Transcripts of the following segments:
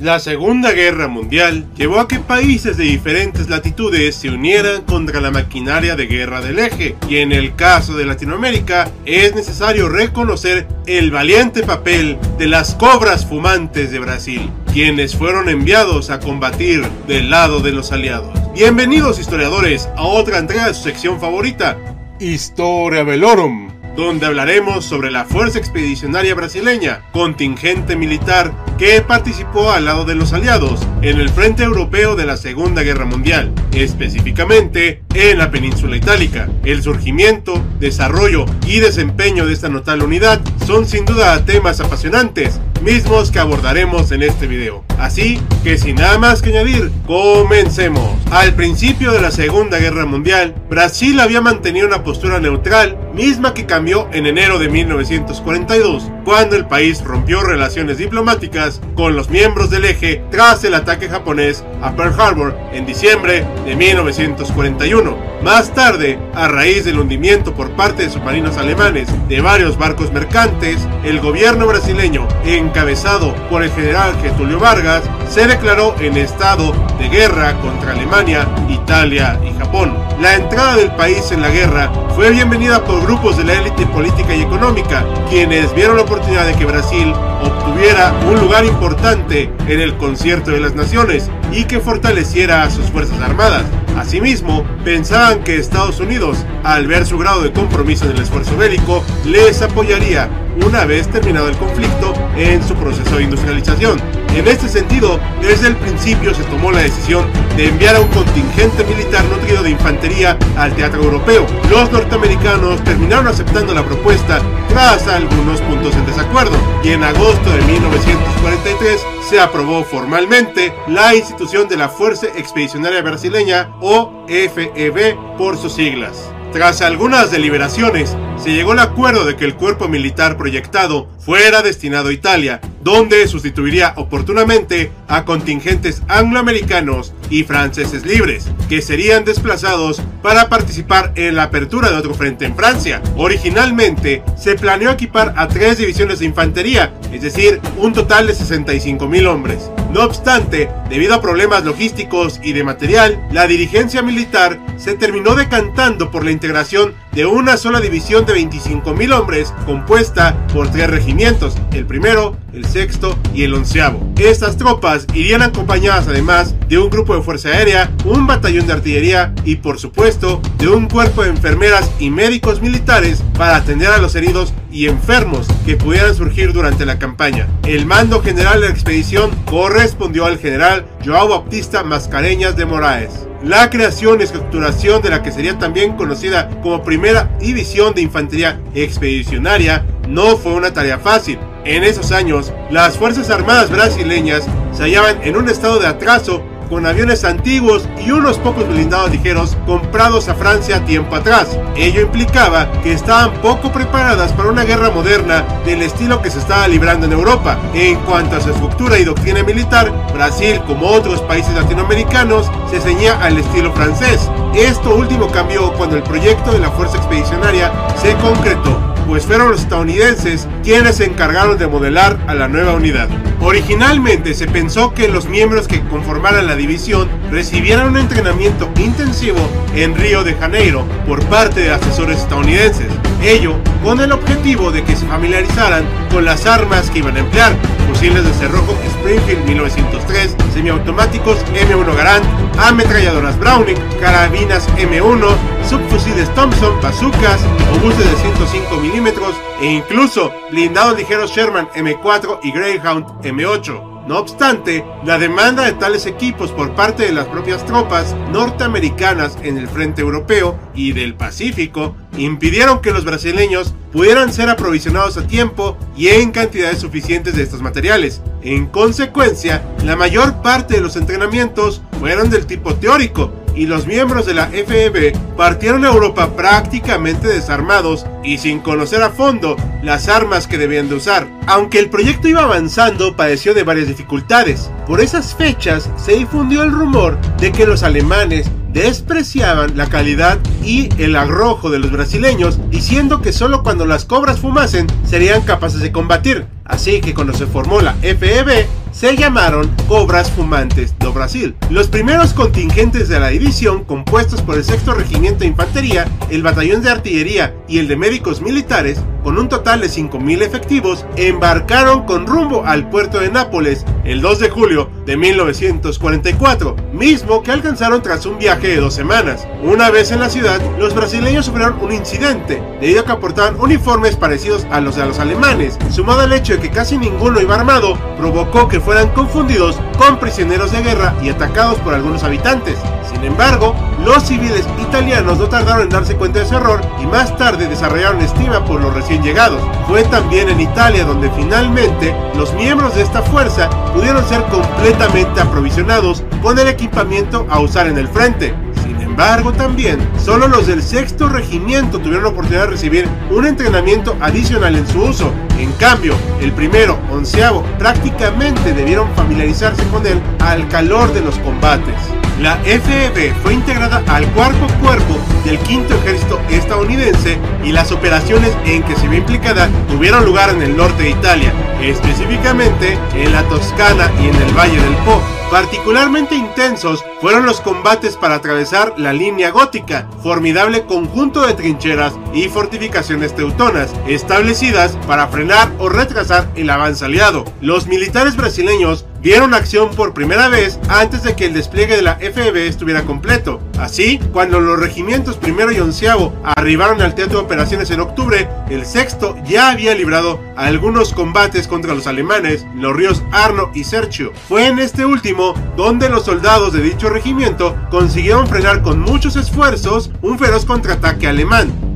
La Segunda Guerra Mundial llevó a que países de diferentes latitudes se unieran contra la maquinaria de guerra del eje, y en el caso de Latinoamérica es necesario reconocer el valiente papel de las cobras fumantes de Brasil, quienes fueron enviados a combatir del lado de los aliados. Bienvenidos historiadores a otra entrega de su sección favorita, Historia Velorum donde hablaremos sobre la Fuerza Expedicionaria Brasileña, contingente militar que participó al lado de los aliados en el Frente Europeo de la Segunda Guerra Mundial, específicamente en la península itálica. El surgimiento, desarrollo y desempeño de esta notable unidad son sin duda temas apasionantes, mismos que abordaremos en este video. Así que sin nada más que añadir, comencemos. Al principio de la Segunda Guerra Mundial, Brasil había mantenido una postura neutral, misma que cambió en enero de 1942, cuando el país rompió relaciones diplomáticas con los miembros del eje tras el ataque japonés a Pearl Harbor en diciembre de 1941. Más tarde, a raíz del hundimiento por parte de submarinos alemanes de varios barcos mercantes, el gobierno brasileño, encabezado por el general Getulio Vargas, se declaró en estado de guerra contra Alemania, Italia y Japón. La entrada del país en la guerra fue bienvenida por grupos de la élite política y económica, quienes vieron la oportunidad de que Brasil obtuviera un lugar importante en el concierto de las naciones y que fortaleciera a sus fuerzas armadas. Asimismo, pensaban que Estados Unidos, al ver su grado de compromiso en el esfuerzo bélico, les apoyaría una vez terminado el conflicto en su proceso de industrialización. En este sentido, desde el principio se tomó la decisión de enviar a un contingente militar nutrido de infantería al teatro europeo. Los norteamericanos terminaron aceptando la propuesta tras algunos puntos en desacuerdo y en agosto de 1943 se aprobó formalmente la institución de la Fuerza Expedicionaria Brasileña o FEB por sus siglas. Tras algunas deliberaciones, se llegó al acuerdo de que el cuerpo militar proyectado fuera destinado a Italia, donde sustituiría oportunamente a contingentes angloamericanos y franceses libres, que serían desplazados para participar en la apertura de otro frente en Francia. Originalmente se planeó equipar a tres divisiones de infantería, es decir, un total de 65.000 hombres. No obstante, debido a problemas logísticos y de material, la dirigencia militar se terminó decantando por la integración de una sola división de 25.000 hombres compuesta por tres regimientos, el primero, el sexto y el onceavo. Estas tropas irían acompañadas además de un grupo de fuerza aérea, un batallón de artillería y por supuesto de un cuerpo de enfermeras y médicos militares para atender a los heridos y enfermos que pudieran surgir durante la campaña. El mando general de la expedición correspondió al general Joao Baptista Mascareñas de Moraes. La creación y estructuración de la que sería también conocida como Primera División de Infantería Expedicionaria no fue una tarea fácil. En esos años, las Fuerzas Armadas brasileñas se hallaban en un estado de atraso con aviones antiguos y unos pocos blindados ligeros comprados a Francia tiempo atrás. Ello implicaba que estaban poco preparadas para una guerra moderna del estilo que se estaba librando en Europa. En cuanto a su estructura y doctrina militar, Brasil, como otros países latinoamericanos, se ceñía al estilo francés. Esto último cambió cuando el proyecto de la Fuerza Expedicionaria se concretó pues fueron los estadounidenses quienes se encargaron de modelar a la nueva unidad. Originalmente se pensó que los miembros que conformaran la división recibieran un entrenamiento intensivo en Río de Janeiro por parte de asesores estadounidenses, ello con el objetivo de que se familiarizaran con las armas que iban a emplear, fusiles de cerrojo Springfield 1903, semiautomáticos M1 Garand, ametralladoras Browning, carabinas M1, subfusiles Thompson, bazookas, obuses de 105 milímetros e incluso blindados ligeros Sherman M4 y Greyhound M8. No obstante, la demanda de tales equipos por parte de las propias tropas norteamericanas en el frente europeo y del Pacífico impidieron que los brasileños pudieran ser aprovisionados a tiempo y en cantidades suficientes de estos materiales. En consecuencia, la mayor parte de los entrenamientos fueron del tipo teórico, y los miembros de la FEB partieron a Europa prácticamente desarmados y sin conocer a fondo las armas que debían de usar. Aunque el proyecto iba avanzando, padeció de varias dificultades. Por esas fechas se difundió el rumor de que los alemanes despreciaban la calidad y el arrojo de los brasileños, diciendo que solo cuando las cobras fumasen serían capaces de combatir. Así que cuando se formó la FEB, se llamaron Cobras Fumantes do Brasil. Los primeros contingentes de la división, compuestos por el 6 Regimiento de Infantería, el Batallón de Artillería y el de Médicos Militares, con un total de 5.000 efectivos, embarcaron con rumbo al puerto de Nápoles el 2 de julio de 1944, mismo que alcanzaron tras un viaje de dos semanas. Una vez en la ciudad, los brasileños sufrieron un incidente, debido a que aportaban uniformes parecidos a los de los alemanes, sumado al hecho de que casi ninguno iba armado, provocó que fueran confundidos con prisioneros de guerra y atacados por algunos habitantes. Sin embargo, los civiles italianos no tardaron en darse cuenta de ese error y más tarde desarrollaron estima por los recién llegados. Fue también en Italia donde finalmente los miembros de esta fuerza pudieron ser completamente aprovisionados con el equipamiento a usar en el frente. Sin embargo, también solo los del sexto regimiento tuvieron la oportunidad de recibir un entrenamiento adicional en su uso. En cambio, el primero, onceavo, prácticamente debieron familiarizarse con él al calor de los combates. La FEB fue integrada al cuarto cuerpo del quinto ejército estadounidense y las operaciones en que se vio implicada tuvieron lugar en el norte de Italia, específicamente en la Toscana y en el Valle del Po. Particularmente intensos fueron los combates para atravesar la línea gótica, formidable conjunto de trincheras y fortificaciones teutonas, establecidas para frenar o retrasar el avance aliado. Los militares brasileños vieron acción por primera vez antes de que el despliegue de la FEB estuviera completo. Así, cuando los regimientos primero y onceavo arribaron al teatro de operaciones en octubre, el sexto ya había librado algunos combates contra los alemanes en los ríos Arno y Serchio. Fue en este último donde los soldados de dicho regimiento consiguieron frenar con muchos esfuerzos un feroz contraataque alemán.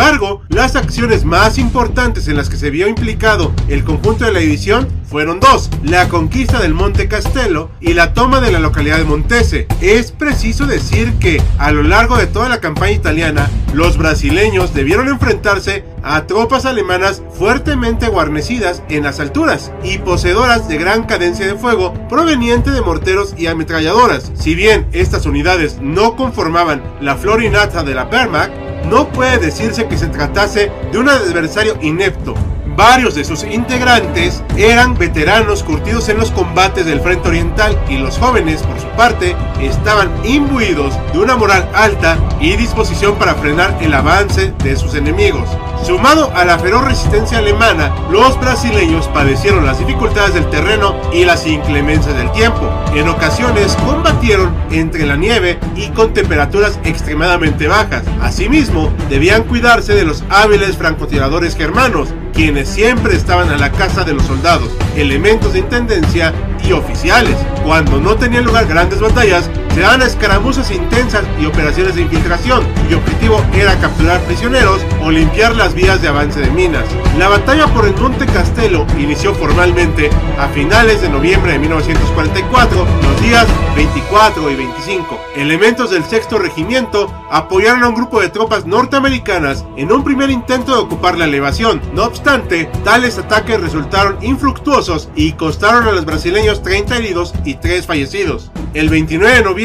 Embargo, las acciones más importantes en las que se vio implicado el conjunto de la división fueron dos, la conquista del Monte Castello y la toma de la localidad de Montese. Es preciso decir que a lo largo de toda la campaña italiana, los brasileños debieron enfrentarse a tropas alemanas fuertemente guarnecidas en las alturas y poseedoras de gran cadencia de fuego proveniente de morteros y ametralladoras. Si bien estas unidades no conformaban la florinata de la Wehrmacht, no puede decirse que se tratase de un adversario inepto. Varios de sus integrantes eran veteranos curtidos en los combates del Frente Oriental y los jóvenes, por su parte, estaban imbuidos de una moral alta y disposición para frenar el avance de sus enemigos. Sumado a la feroz resistencia alemana, los brasileños padecieron las dificultades del terreno y las inclemencias del tiempo. En ocasiones combatieron entre la nieve y con temperaturas extremadamente bajas. Asimismo, debían cuidarse de los hábiles francotiradores germanos, quienes siempre estaban a la casa de los soldados, elementos de intendencia y oficiales. Cuando no tenían lugar grandes batallas, se daban escaramuzas intensas y operaciones de infiltración, y objetivo era capturar prisioneros o limpiar las vías de avance de minas. La batalla por el Monte Castelo inició formalmente a finales de noviembre de 1944, los días 24 y 25. Elementos del sexto regimiento apoyaron a un grupo de tropas norteamericanas en un primer intento de ocupar la elevación. No obstante, tales ataques resultaron infructuosos y costaron a los brasileños 30 heridos y 3 fallecidos. El 29 de noviembre,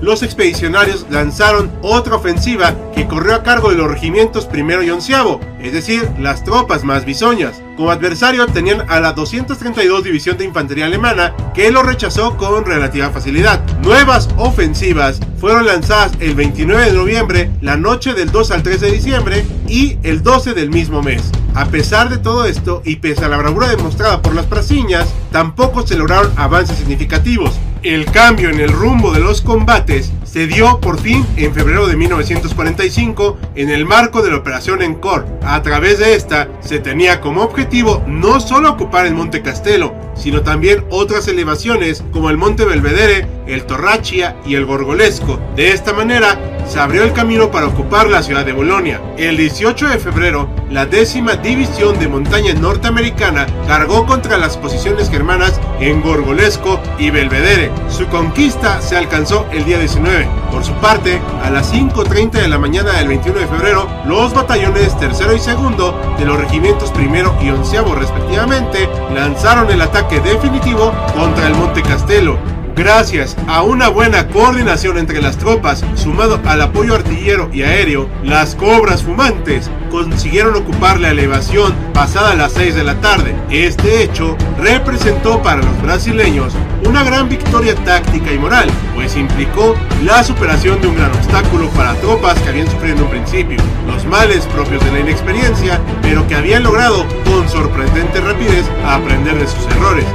los expedicionarios lanzaron otra ofensiva que corrió a cargo de los regimientos primero y onceavo, es decir, las tropas más bisoñas. Como adversario tenían a la 232 División de Infantería Alemana, que lo rechazó con relativa facilidad. Nuevas ofensivas fueron lanzadas el 29 de noviembre, la noche del 2 al 3 de diciembre y el 12 del mismo mes. A pesar de todo esto y pese a la bravura demostrada por las prasiñas, tampoco se lograron avances significativos. El cambio en el rumbo de los combates se dio por fin en febrero de 1945 en el marco de la Operación Encore. A través de esta se tenía como objetivo no solo ocupar el Monte Castelo, sino también otras elevaciones como el Monte Belvedere, el Torraccia y el Gorgolesco. De esta manera se abrió el camino para ocupar la ciudad de Bolonia. El 18 de febrero, la décima división de montaña norteamericana cargó contra las posiciones germanas en Gorgolesco y Belvedere. Su conquista se alcanzó el día 19. Por su parte, a las 5.30 de la mañana del 21 de febrero, los batallones tercero y segundo de los regimientos primero y onceavo respectivamente lanzaron el ataque definitivo contra el Monte Castelo, Gracias a una buena coordinación entre las tropas, sumado al apoyo artillero y aéreo, las cobras fumantes consiguieron ocupar la elevación pasada las 6 de la tarde. Este hecho representó para los brasileños una gran victoria táctica y moral, pues implicó la superación de un gran obstáculo para tropas que habían sufrido en un principio, los males propios de la inexperiencia, pero que habían logrado con sorprendente rapidez aprender de sus errores.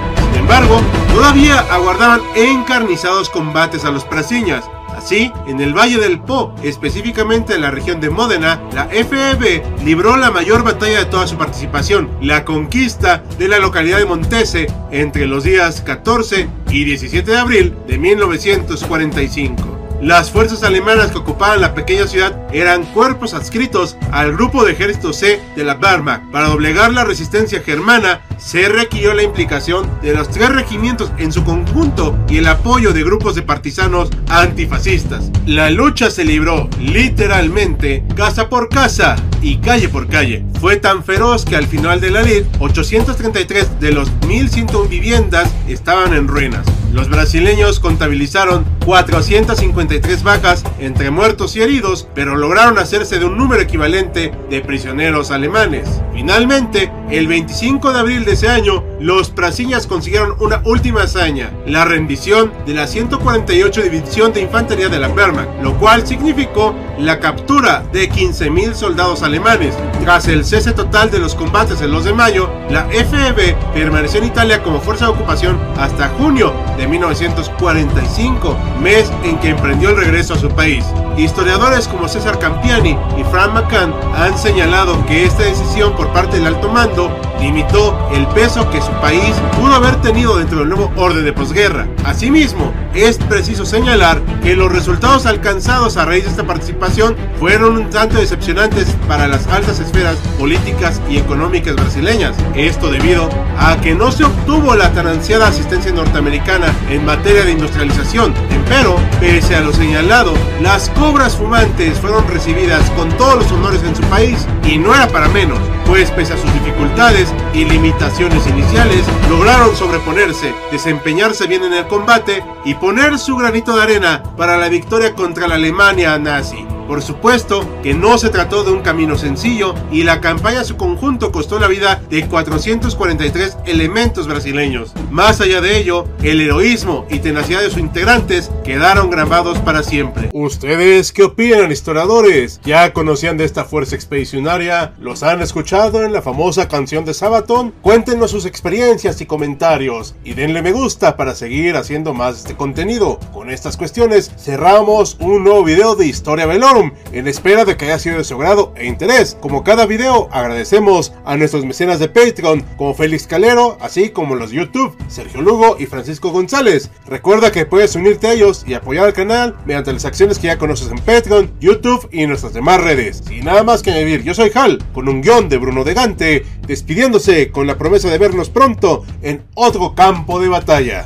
Embargo, todavía aguardaban encarnizados combates a los prasiñas. Así, en el Valle del Po, específicamente en la región de Módena, la FEB libró la mayor batalla de toda su participación, la conquista de la localidad de Montese entre los días 14 y 17 de abril de 1945. Las fuerzas alemanas que ocupaban la pequeña ciudad eran cuerpos adscritos al grupo de ejército C de la Wehrmacht. Para doblegar la resistencia germana, se requirió la implicación de los tres regimientos en su conjunto y el apoyo de grupos de partisanos antifascistas. La lucha se libró literalmente casa por casa y calle por calle. Fue tan feroz que al final de la lid, 833 de los 1101 viviendas estaban en ruinas. Los brasileños contabilizaron 453 bajas entre muertos y heridos, pero lograron hacerse de un número equivalente de prisioneros alemanes. Finalmente, el 25 de abril de ese año, los prasiñas consiguieron una última hazaña, la rendición de la 148 División de Infantería de la Wehrmacht, lo cual significó la captura de 15.000 soldados alemanes. Tras el cese total de los combates el 2 de mayo, la FEB permaneció en Italia como fuerza de ocupación hasta junio de 1945, mes en que emprendió el regreso a su país. Historiadores como César Campiani y Frank McCann han señalado que esta decisión por parte del alto mando limitó el peso que su país pudo haber tenido dentro del nuevo orden de posguerra. Asimismo, es preciso señalar que los resultados alcanzados a raíz de esta participación fueron un tanto decepcionantes para las altas esferas políticas y económicas brasileñas. Esto debido a que no se obtuvo la tan ansiada asistencia norteamericana en materia de industrialización. Pero, pese a lo señalado, las cobras fumantes fueron recibidas con todos los honores en su país y no era para menos, pues pese a sus dificultades y limitaciones iniciales, lograron sobreponerse, desempeñarse bien en el combate y poner su granito de arena para la victoria contra la Alemania nazi. Por supuesto que no se trató de un camino sencillo y la campaña a su conjunto costó la vida de 443 elementos brasileños. Más allá de ello, el heroísmo y tenacidad de sus integrantes quedaron grabados para siempre. ¿Ustedes qué opinan, historiadores? ¿Ya conocían de esta fuerza expedicionaria? ¿Los han escuchado en la famosa canción de Sabaton? Cuéntenos sus experiencias y comentarios y denle me gusta para seguir haciendo más de este contenido. Con estas cuestiones cerramos un nuevo video de Historia En espera de que haya sido de su agrado e interés. Como cada video, agradecemos a nuestros mecenas de Patreon, como Félix Calero, así como los de YouTube, Sergio Lugo y Francisco González. Recuerda que puedes unirte a ellos y apoyar al canal mediante las acciones que ya conoces en Patreon, YouTube y nuestras demás redes. Sin nada más que añadir, yo soy Hal, con un guion de Bruno de Gante, despidiéndose con la promesa de vernos pronto en otro campo de batalla.